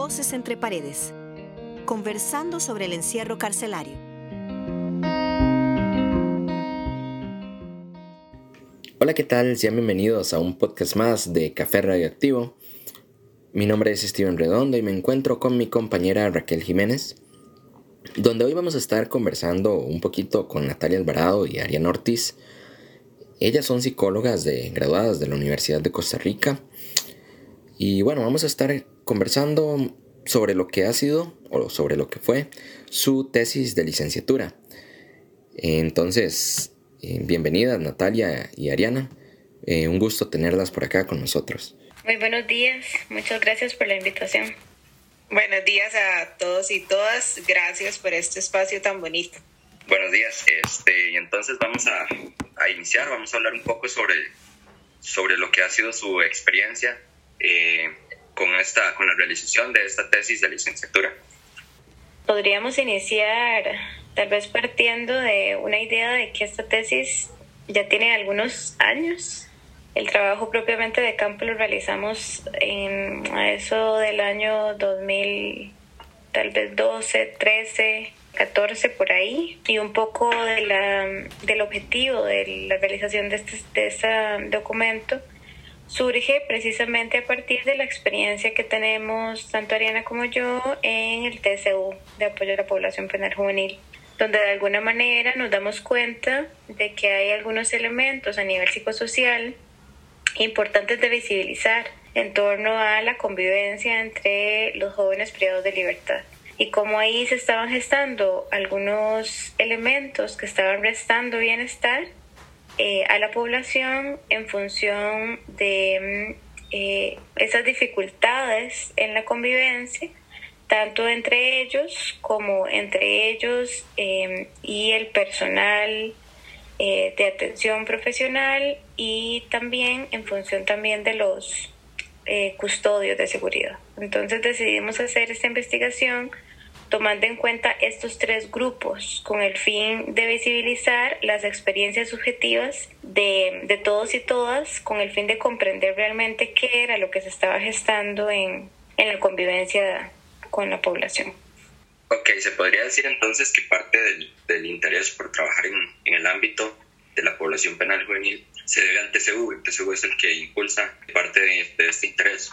Voces entre paredes. Conversando sobre el encierro carcelario. Hola, ¿qué tal? Sean bienvenidos a un podcast más de Café Radioactivo. Mi nombre es Steven Redondo y me encuentro con mi compañera Raquel Jiménez, donde hoy vamos a estar conversando un poquito con Natalia Alvarado y Ariana Ortiz. Ellas son psicólogas de, graduadas de la Universidad de Costa Rica. Y bueno, vamos a estar conversando sobre lo que ha sido o sobre lo que fue su tesis de licenciatura. Entonces, eh, bienvenidas Natalia y Ariana. Eh, un gusto tenerlas por acá con nosotros. Muy buenos días, muchas gracias por la invitación. Buenos días a todos y todas, gracias por este espacio tan bonito. Buenos días, este, y entonces vamos a, a, iniciar, vamos a hablar un poco sobre, sobre lo que ha sido su experiencia eh, con, esta, con la realización de esta tesis de licenciatura? Podríamos iniciar tal vez partiendo de una idea de que esta tesis ya tiene algunos años. El trabajo propiamente de campo lo realizamos en eso del año 2000, tal vez 12, 13, 14 por ahí y un poco de la, del objetivo de la realización de este, de este documento surge precisamente a partir de la experiencia que tenemos tanto Ariana como yo en el TCU de apoyo a la población penal juvenil, donde de alguna manera nos damos cuenta de que hay algunos elementos a nivel psicosocial importantes de visibilizar en torno a la convivencia entre los jóvenes privados de libertad y cómo ahí se estaban gestando algunos elementos que estaban restando bienestar eh, a la población en función de mm, eh, esas dificultades en la convivencia, tanto entre ellos como entre ellos em, y el personal eh, de atención profesional y también en función también de los custodios de seguridad. Entonces decidimos hacer esta investigación tomando en cuenta estos tres grupos con el fin de visibilizar las experiencias subjetivas de, de, todos y todas, con el fin de comprender realmente qué era lo que se estaba gestando en, en la convivencia con la población. Ok, se podría decir entonces que parte del, del interés por trabajar en, en, el ámbito de la población penal juvenil se debe al TCU. El TCU es el que impulsa parte de, de este interés.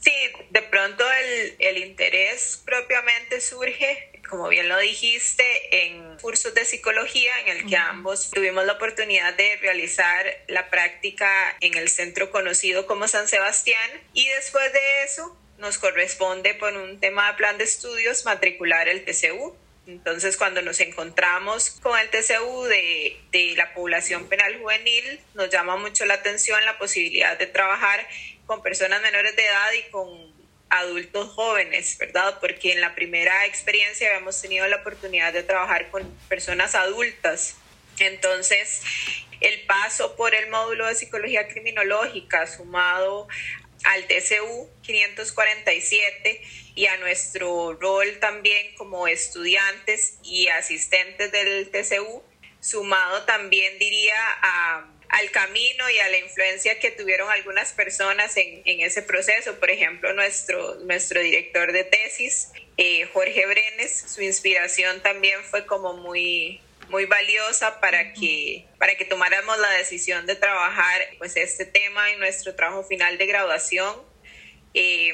Sí, de pronto el, el, interés propiamente surge, como bien lo dijiste, en cursos de psicología en el que ambos tuvimos la oportunidad de realizar la práctica en el centro conocido como San Sebastián y después de eso nos corresponde por un tema de plan de estudios matricular el TCU. Entonces, cuando nos encontramos con el TCU de, de, la población penal juvenil, nos llama mucho la atención la posibilidad de trabajar con personas menores de edad y con adultos jóvenes, ¿verdad? Porque en la primera experiencia habíamos tenido la oportunidad de trabajar con personas adultas. Entonces, el paso por el módulo de psicología criminológica sumado al TCU 547 y a nuestro rol también como estudiantes y asistentes del TCU, sumado también diría al camino y a la influencia que tuvieron algunas personas en, en ese proceso. Por ejemplo, nuestro, nuestro director de tesis, eh, Jorge Brenes, su inspiración también fue como muy, muy valiosa para que, para que tomáramos la decisión de trabajar pues, este tema en nuestro trabajo final de graduación. Eh,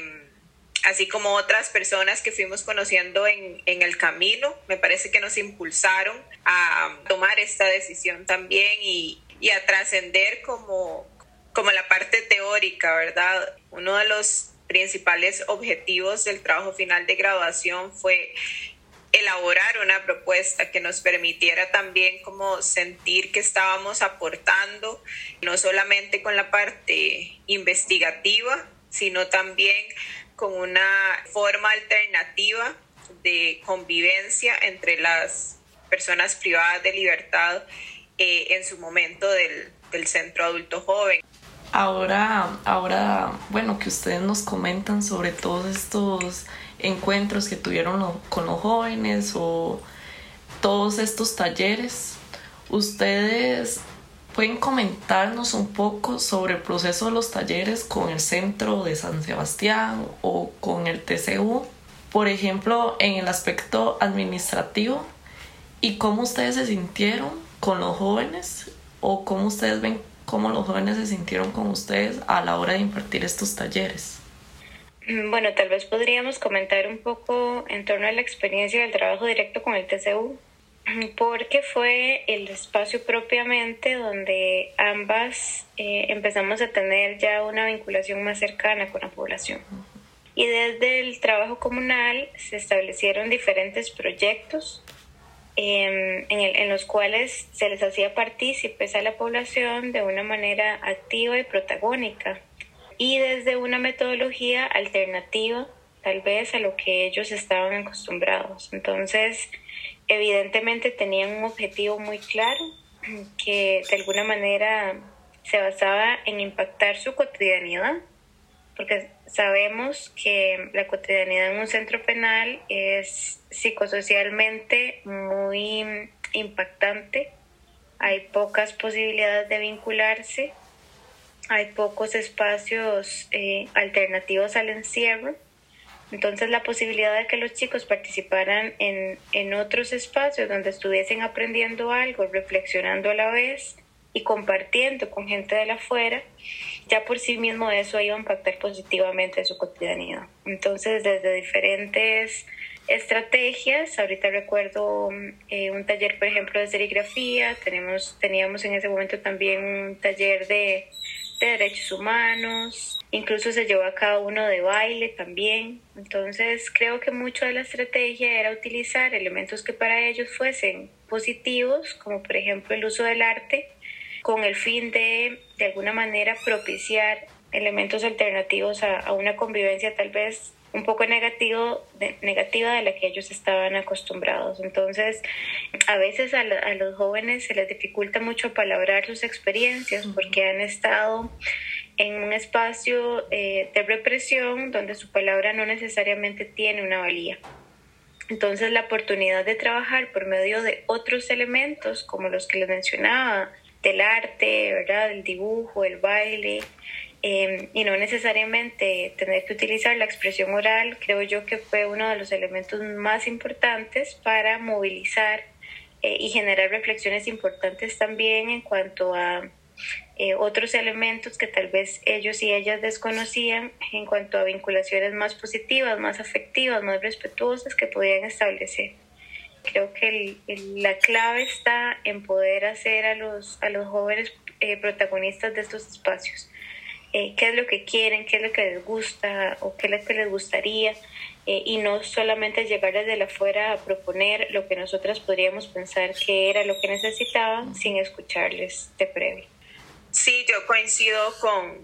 así como otras personas que fuimos conociendo en, en, el camino, me parece que nos impulsaron a tomar esta decisión también y, y a trascender como, como la parte teórica, ¿verdad? Uno de los principales objetivos del trabajo final de graduación fue elaborar una propuesta que nos permitiera también como sentir que estábamos aportando no solamente con la parte investigativa, sino también con una forma alternativa de convivencia entre las personas privadas de libertad eh, en su momento del, del, centro adulto joven. Ahora, ahora, bueno, que ustedes nos comentan sobre todos estos encuentros que tuvieron con los jóvenes o todos estos talleres, ustedes ¿Pueden comentarnos un poco sobre el proceso de los talleres con el Centro de San Sebastián o con el TCU? Por ejemplo, en el aspecto administrativo y cómo ustedes se sintieron con los jóvenes o cómo ustedes ven cómo los jóvenes se sintieron con ustedes a la hora de impartir estos talleres. Bueno, tal vez podríamos comentar un poco en torno a la experiencia del trabajo directo con el TCU porque fue el espacio propiamente donde ambas eh, empezamos a tener ya una vinculación más cercana con la población. Y desde el trabajo comunal se establecieron diferentes proyectos em, en, en, los cuales se les hacía partícipes a la población de una manera activa y protagónica y desde una metodología alternativa tal vez a lo que ellos estaban acostumbrados. Entonces, evidentemente tenían un objetivo muy claro que de alguna manera se basaba en impactar su cotidianidad, porque sabemos que la cotidianidad en un centro penal es psicosocialmente muy impactante, hay pocas posibilidades de vincularse, hay pocos espacios eh, alternativos al encierro entonces la posibilidad de que los chicos participaran en, en otros espacios donde estuviesen aprendiendo algo, reflexionando a la vez y compartiendo con gente de la afuera, ya por sí mismo eso iba a impactar positivamente su cotidianidad. Entonces desde diferentes estrategias, ahorita recuerdo eh, un taller por ejemplo de serigrafía, tenemos, teníamos en ese momento también un taller de de derechos humanos, incluso se llevó a cabo uno de baile también. Entonces creo que mucho de la estrategia era utilizar elementos que para ellos fuesen positivos, como por ejemplo el uso del arte, con el fin de de alguna manera propiciar elementos alternativos a, a una convivencia tal vez un poco negativo, de, negativa de la que ellos estaban acostumbrados. Entonces, a veces a, a, los jóvenes se les dificulta mucho palabrar sus experiencias porque han estado en un espacio eh, de represión donde su palabra no necesariamente tiene una valía. Entonces, la oportunidad de trabajar por medio de otros elementos, como los que les mencionaba, del arte, ¿verdad? El dibujo, el baile, eh, y no necesariamente tener que utilizar la expresión oral, creo yo que fue uno de los elementos más importantes para movilizar eh, y generar reflexiones importantes también en cuanto a eh, otros elementos que tal vez ellos y ellas desconocían en cuanto a vinculaciones más positivas, más afectivas, más respetuosas que podían establecer. Creo que el, la clave está en poder hacer a los, a los jóvenes protagonistas de estos espacios eh, qué es lo que quieren, qué es lo que les gusta o qué es lo que les gustaría eh, y no solamente llegar desde la afuera a proponer lo que nosotras podríamos pensar que era lo que necesitaban sin escucharles de previo. Sí, yo coincido con,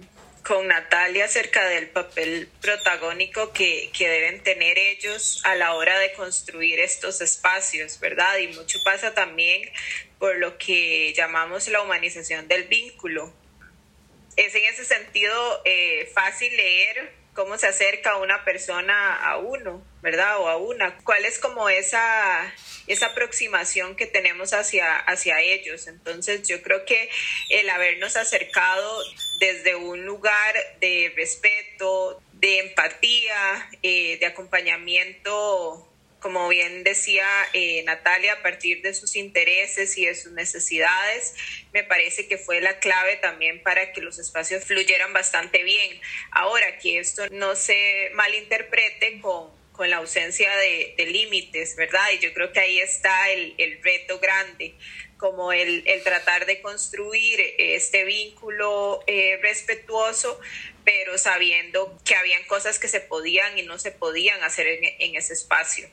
con Natalia acerca del papel protagónico que, que, deben tener ellos a la hora de construir estos espacios, ¿verdad? Y mucho pasa también por lo que llamamos la humanización del vínculo, es en ese sentido eh, fácil leer cómo se acerca una persona a uno, ¿verdad? O a una. ¿Cuál es como esa, esa aproximación que tenemos hacia, hacia ellos? Entonces yo creo que el habernos acercado desde un lugar de respeto, de empatía, eh, de acompañamiento como bien decía eh, Natalia, a partir de sus intereses y de sus necesidades, me parece que fue la clave también para que los espacios fluyeran bastante bien. Ahora, que esto no se malinterprete con, con la ausencia de, de límites, ¿verdad? Y yo creo que ahí está el, el reto grande como el, el, tratar de construir este vínculo eh, respetuoso, pero sabiendo que habían cosas que se podían y no se podían hacer en, en ese espacio.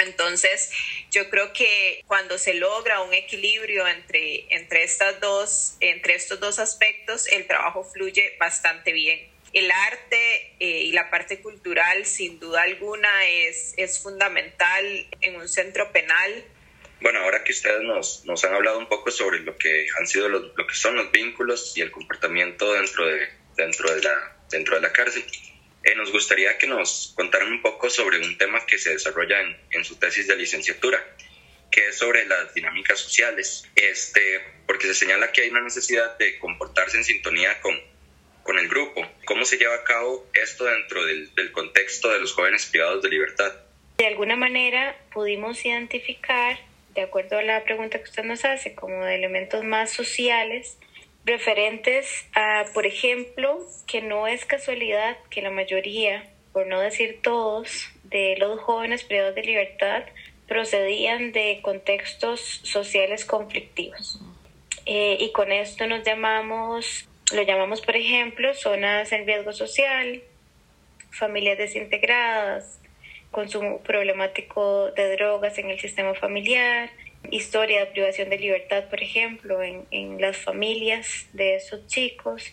Entonces, yo creo que cuando se logra un equilibrio entre, entre, estas dos, entre estos dos aspectos, el trabajo fluye bastante bien. El arte eh, y la parte cultural, sin duda alguna, es, es fundamental en un centro penal. Bueno, ahora que ustedes nos, nos han hablado un poco sobre lo que han sido los, lo que son los vínculos y el comportamiento dentro de, dentro de, la, dentro de la cárcel, eh, nos gustaría que nos contaran un poco sobre un tema que se desarrolla en, en, su tesis de licenciatura, que es sobre las dinámicas sociales, este, porque se señala que hay una necesidad de comportarse en sintonía con, con el grupo. ¿Cómo se lleva a cabo esto dentro del, del contexto de los jóvenes privados de libertad? De alguna manera pudimos identificar, de acuerdo a la pregunta que usted nos hace, como de elementos más sociales, referentes a, por ejemplo, que no es casualidad que la mayoría, por no decir todos, de los jóvenes privados de libertad procedían de contextos sociales conflictivos. Eh, y con esto nos llamamos, lo llamamos, por ejemplo, zonas en riesgo social, familias desintegradas, consumo problemático de drogas en el sistema familiar, historia de privación de libertad, por ejemplo, en, en las familias de esos chicos,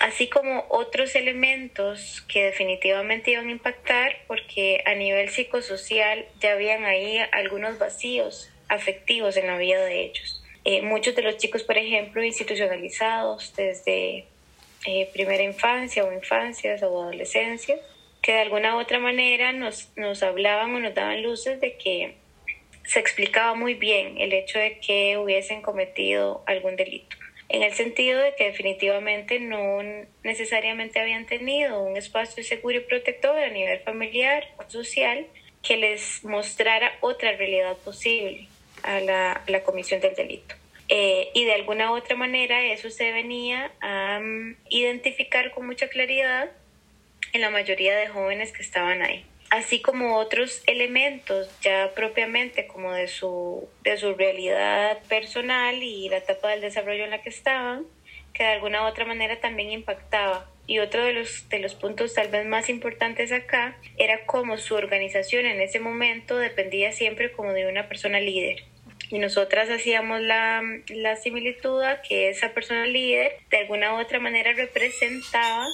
así como otros elementos que definitivamente iban a impactar porque a nivel psicosocial ya habían ahí algunos vacíos afectivos en la vida de ellos. Eh, muchos de los chicos, por ejemplo, institucionalizados desde eh, primera infancia o infancias o adolescencia, que de alguna u otra manera nos, nos hablaban o nos daban luces de que se explicaba muy bien el hecho de que hubiesen cometido algún delito en el sentido de que definitivamente no necesariamente habían tenido un espacio seguro y protector a nivel familiar o social que les mostrara otra realidad posible a la, la comisión del delito. Eh, y de alguna u otra manera eso se venía a um, identificar con mucha claridad en la mayoría de jóvenes que estaban ahí así como otros elementos ya propiamente como de su, de su realidad personal y la etapa del desarrollo en la que estaban, que de alguna u otra manera también impactaba. Y otro de los, de los puntos tal vez más importantes acá era cómo su organización en ese momento dependía siempre como de una persona líder. Y nosotras hacíamos la, la similitud a que esa persona líder de alguna u otra manera representaba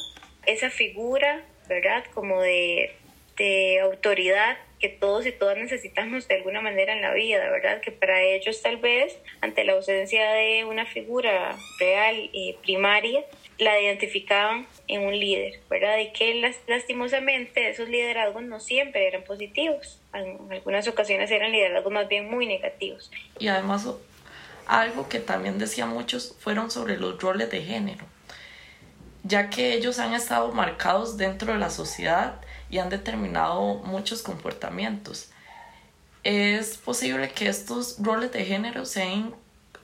esa figura, ¿verdad? Como de, de autoridad que todos y todas necesitamos de alguna manera en la vida, ¿verdad? Que para ellos tal vez, ante la ausencia de una figura real y primaria, la identificaban en un líder, ¿verdad? Y que lastimosamente esos liderazgos no siempre eran positivos, en algunas ocasiones eran liderazgos más bien muy negativos. Y además, algo que también decían muchos fueron sobre los roles de género, ya que ellos han estado marcados dentro de la sociedad y han determinado muchos comportamientos. Es posible que estos roles de género se,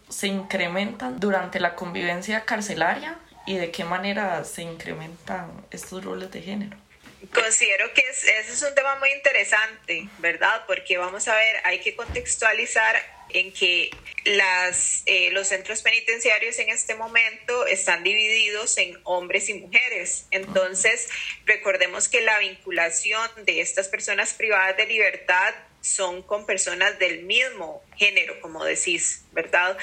se incrementan durante la convivencia carcelaria y de qué manera se incrementan estos roles de género. Considero que ese es un tema muy interesante, ¿verdad? Porque vamos a ver, hay que contextualizar en que las, eh, los centros penitenciarios en este momento están divididos en hombres y mujeres. Entonces, recordemos que la vinculación de estas personas privadas de libertad son con personas del mismo género, como decís, ¿verdad?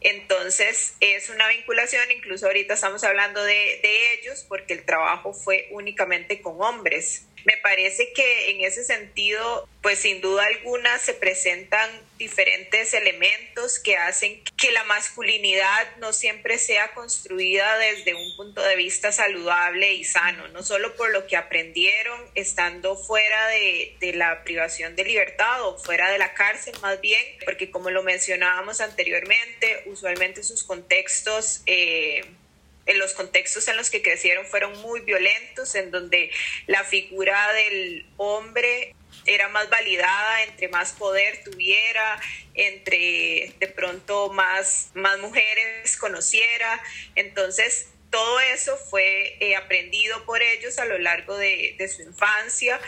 Entonces es una vinculación, incluso ahorita estamos hablando de, ellos porque el trabajo fue únicamente con hombres. Me parece que en ese sentido, pues sin duda alguna se presentan diferentes elementos que hacen que la masculinidad no siempre sea construida desde un punto de vista saludable y sano, no solo por lo que aprendieron estando fuera de, de la privación de libertad o fuera de la cárcel más bien, porque como lo mencionábamos anteriormente, usualmente sus contextos... Eh, en los contextos en los que crecieron fueron muy violentos, en donde la figura del hombre era más validada, entre más poder tuviera, entre de pronto más, más mujeres conociera. Entonces, todo eso fue eh, aprendido por ellos a lo largo de su infancia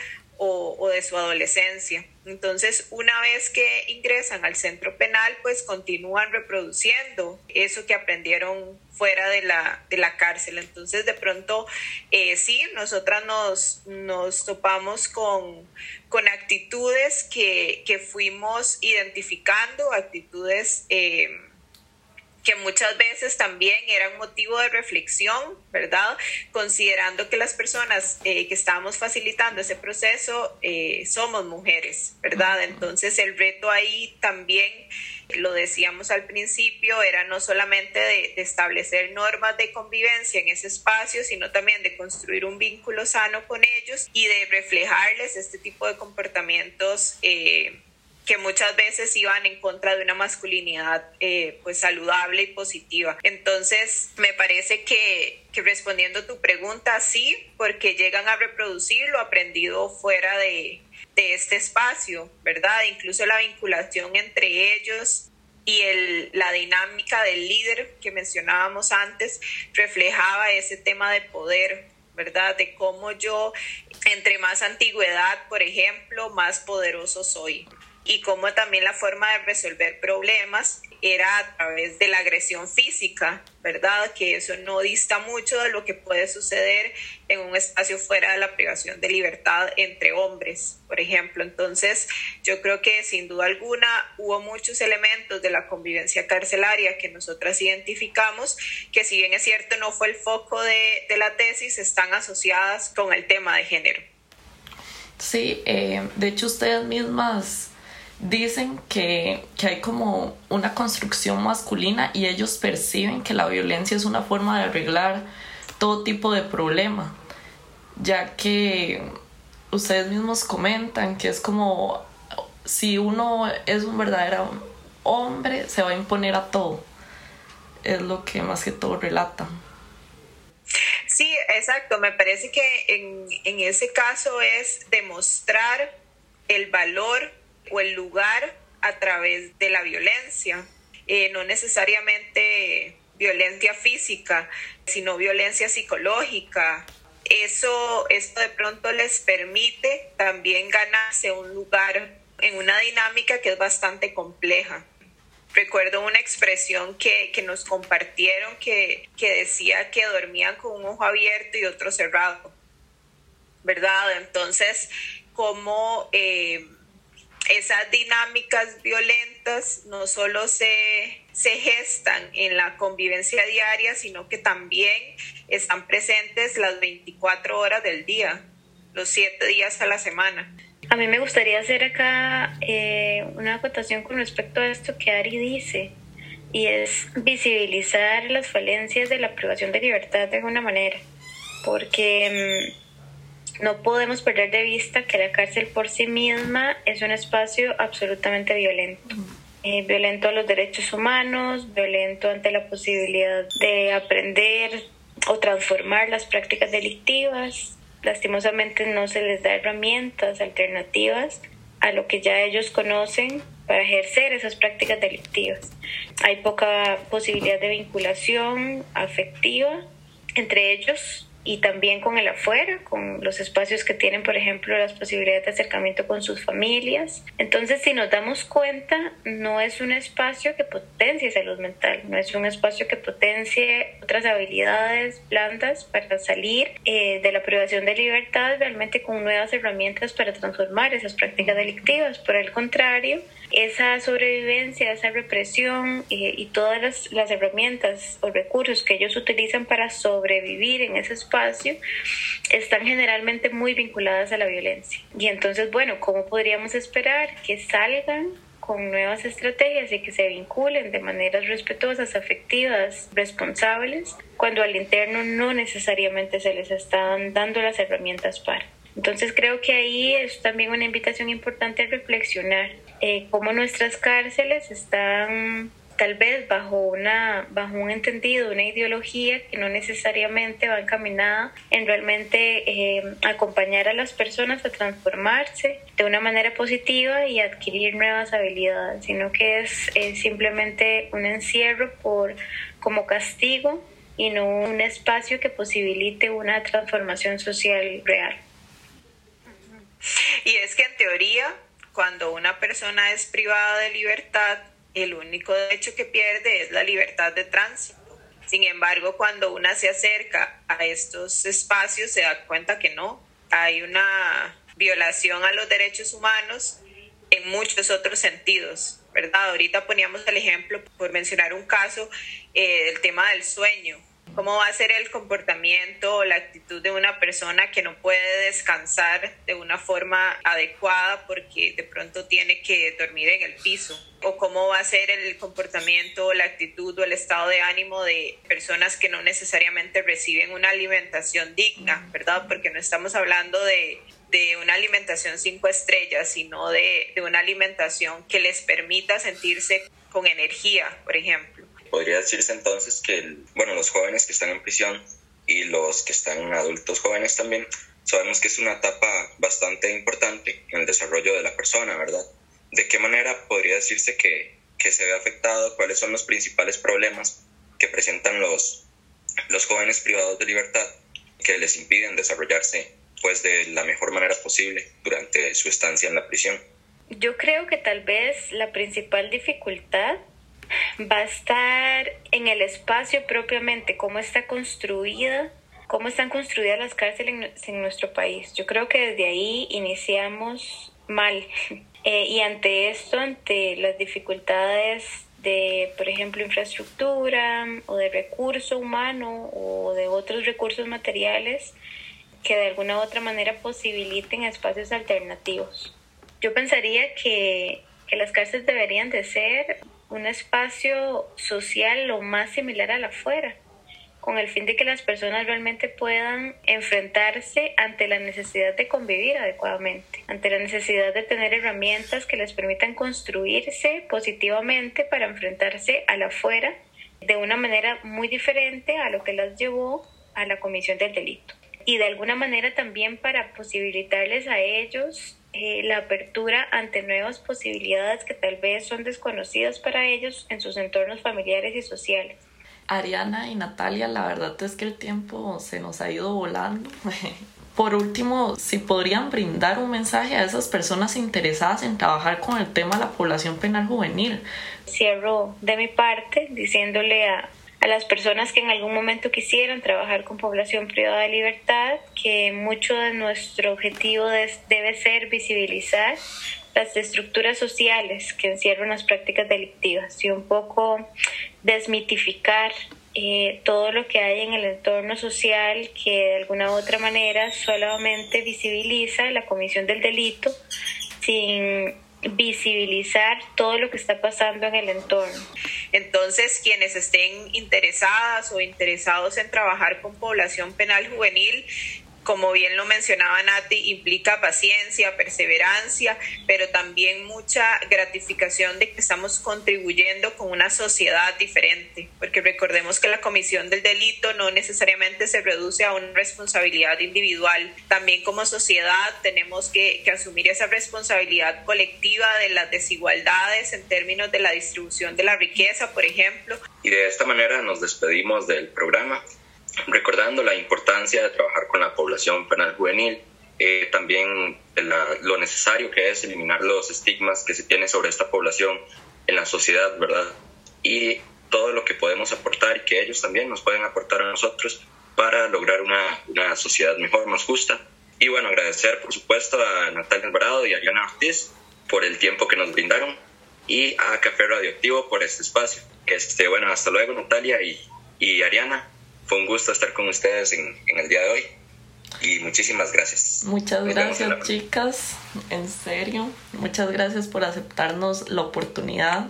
o, de su adolescencia. Entonces, una vez que ingresan al centro penal, pues continúan reproduciendo eso que aprendieron fuera de la, de la cárcel. Entonces, de pronto, eh, sí, nosotras nos, nos topamos con, con actitudes que, que fuimos identificando, actitudes... Eh, que muchas veces también eran motivo de reflexión, ¿verdad? Considerando que las personas eh, que estábamos facilitando ese proceso eh, somos mujeres, ¿verdad? Entonces el reto ahí también, lo decíamos al principio, era no solamente de, establecer normas de convivencia en ese espacio, sino también de construir un vínculo sano con ellos y de reflejarles este tipo de comportamientos. Eh, que muchas veces iban en contra de una masculinidad eh, pues saludable y positiva. Entonces, me parece que, que respondiendo tu pregunta, sí, porque llegan a reproducir lo aprendido fuera de, de este espacio, ¿verdad? Incluso la vinculación entre ellos y el, la dinámica del líder que mencionábamos antes reflejaba ese tema de poder, ¿verdad? De cómo yo, entre más antigüedad, por ejemplo, más poderoso soy y cómo también la forma de resolver problemas era a través de la agresión física, ¿verdad? Que eso no dista mucho de lo que puede suceder en un espacio fuera de la privación de libertad entre hombres, por ejemplo. Entonces, yo creo que sin duda alguna hubo muchos elementos de la convivencia carcelaria que nosotras identificamos, que si bien es cierto no fue el foco de, de la tesis, están asociadas con el tema de género. Sí, eh, de hecho ustedes mismas dicen que, que, hay como una construcción masculina y ellos perciben que la violencia es una forma de arreglar todo tipo de problema, ya que ustedes mismos comentan que es como si uno es un verdadero hombre, se va a imponer a todo. Es lo que más que todo relatan. Sí, exacto. Me parece que en, en ese caso es demostrar el valor o el lugar a través de la violencia, eh, no necesariamente violencia física, sino violencia psicológica. Eso, esto de pronto les permite también ganarse un lugar en una dinámica que es bastante compleja. Recuerdo una expresión que, que nos compartieron que, que, decía que dormían con un ojo abierto y otro cerrado, ¿verdad? Entonces, como... Eh, esas dinámicas violentas no solo se, se gestan en la convivencia diaria, sino que también están presentes las 24 horas del día, los 7 días a la semana. A mí me gustaría hacer acá eh, una acotación con respecto a esto que Ari dice, y es visibilizar las falencias de la privación de libertad de alguna manera, porque mm, no podemos perder de vista que la cárcel por sí misma es un espacio absolutamente violento. Eh, violento a los derechos humanos, violento ante la posibilidad de aprender o transformar las prácticas delictivas. Lastimosamente no se les da herramientas alternativas a lo que ya ellos conocen para ejercer esas prácticas delictivas. Hay poca posibilidad de vinculación afectiva entre ellos y también con el afuera, con los espacios que tienen, por ejemplo, las posibilidades de acercamiento con sus familias. Entonces, si nos damos cuenta, no es un espacio que potencie salud mental, no es un espacio que potencie otras habilidades blandas para salir eh, de la privación de libertad realmente con nuevas herramientas para transformar esas prácticas delictivas. Por el contrario, esa sobrevivencia, esa represión eh, y todas las, las herramientas o recursos que ellos utilizan para sobrevivir en ese espacio, están generalmente muy vinculadas a la violencia. Y entonces, bueno, ¿cómo podríamos esperar que salgan con nuevas estrategias y que se vinculen de maneras respetuosas, afectivas, responsables, cuando al interno no necesariamente se les están dando las herramientas para? Entonces creo que ahí es también una invitación importante a reflexionar eh, cómo nuestras cárceles están tal vez bajo, una, bajo un entendido, una ideología que no necesariamente va encaminada en realmente eh, acompañar a las personas a transformarse de una manera positiva y adquirir nuevas habilidades, sino que es, simplemente un encierro por, como castigo y no un espacio que posibilite una transformación social real. Y es que en teoría, cuando una persona es privada de libertad, el único derecho que pierde es la libertad de tránsito. Sin embargo, cuando una se acerca a estos espacios, se da cuenta que no, hay una violación a los derechos humanos en muchos otros sentidos, ¿verdad? Ahorita poníamos el ejemplo, por mencionar un caso, eh, del tema del sueño cómo va a ser el comportamiento o la actitud de una persona que no puede descansar de una forma adecuada porque de pronto tiene que dormir en el piso o cómo va a ser el comportamiento o la actitud o el estado de ánimo de personas que no necesariamente reciben una alimentación digna, ¿verdad? Porque no estamos hablando de, de una alimentación cinco estrellas, sino de, de una alimentación que les permita sentirse con energía, por ejemplo. Podría decirse entonces que, bueno, los jóvenes que están en prisión y los que están adultos jóvenes también, sabemos que es una etapa bastante importante en el desarrollo de la persona, ¿verdad? ¿De qué manera podría decirse que, que se ve afectado? ¿Cuáles son los principales problemas que presentan los, los jóvenes privados de libertad que les impiden desarrollarse pues de la mejor manera posible durante su estancia en la prisión? Yo creo que tal vez la principal dificultad va a estar en el espacio propiamente, cómo está construida, cómo están construidas las cárceles en, nuestro país. Yo creo que desde ahí iniciamos mal. Eh, y ante esto, ante las dificultades de, por ejemplo, infraestructura o de recurso humano o de otros recursos materiales que de alguna u otra manera posibiliten espacios alternativos. Yo pensaría que, que las cárceles deberían de ser un espacio social lo más similar a la afuera, con el fin de que las personas realmente puedan enfrentarse ante la necesidad de convivir adecuadamente, ante la necesidad de tener herramientas que les permitan construirse positivamente para enfrentarse a la afuera de una manera muy diferente a lo que las llevó a la comisión del delito. Y de alguna manera también para posibilitarles a ellos eh, la apertura ante nuevas posibilidades que tal vez son desconocidas para ellos en sus entornos familiares y sociales. Ariana y Natalia, la verdad es que el tiempo se nos ha ido volando. Por último, si podrían brindar un mensaje a esas personas interesadas en trabajar con el tema de la población penal juvenil. Cierro de mi parte diciéndole a, a las personas que en algún momento quisieran trabajar con población privada de libertad, que mucho de nuestro objetivo debe ser visibilizar las estructuras sociales que encierran las prácticas delictivas y un poco desmitificar eh, todo lo que hay en el entorno social que de alguna u otra manera solamente visibiliza la comisión del delito sin visibilizar todo lo que está pasando en el entorno. Entonces, quienes estén interesadas o interesados en trabajar con población penal juvenil, como bien lo mencionaba Nati, implica paciencia, perseverancia, pero también mucha gratificación de que estamos contribuyendo con una sociedad diferente, porque recordemos que la comisión del delito no necesariamente se reduce a una responsabilidad individual, también como sociedad tenemos que, que asumir esa responsabilidad colectiva de las desigualdades en términos de la distribución de la riqueza, por ejemplo. Y de esta manera nos despedimos del programa recordando la importancia de trabajar con la población penal juvenil, eh, también lo necesario que es eliminar los estigmas que se tiene sobre esta población en la sociedad, ¿verdad? Y todo lo que podemos aportar y que ellos también nos pueden aportar a nosotros para lograr una, una sociedad mejor, más justa. Y bueno, agradecer por supuesto a Natalia Alvarado y a Diana Ortiz por el tiempo que nos brindaron y a Café Radioactivo por este espacio. Este, bueno, hasta luego Natalia y, y Ariana fue un gusto estar con ustedes en, el día de hoy y muchísimas gracias. Muchas gracias chicas, en serio, muchas gracias por aceptarnos la oportunidad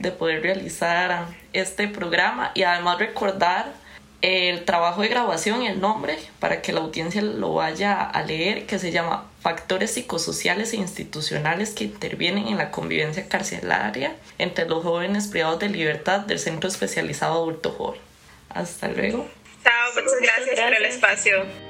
de poder realizar este programa y además recordar el trabajo de grabación y el nombre para que la audiencia lo vaya a leer, que se llama Factores psicosociales e institucionales que intervienen en la convivencia carcelaria entre los jóvenes privados de libertad del Centro Especializado Adulto Joven. Hasta luego. Chao, muchas gracias, por el espacio.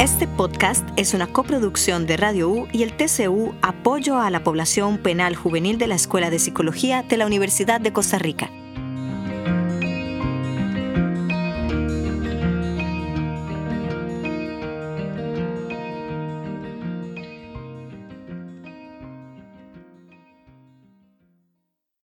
Este podcast es una coproducción de Radio U y el TCU Apoyo a la Población Penal Juvenil de la Escuela de Psicología de la Universidad de Costa Rica.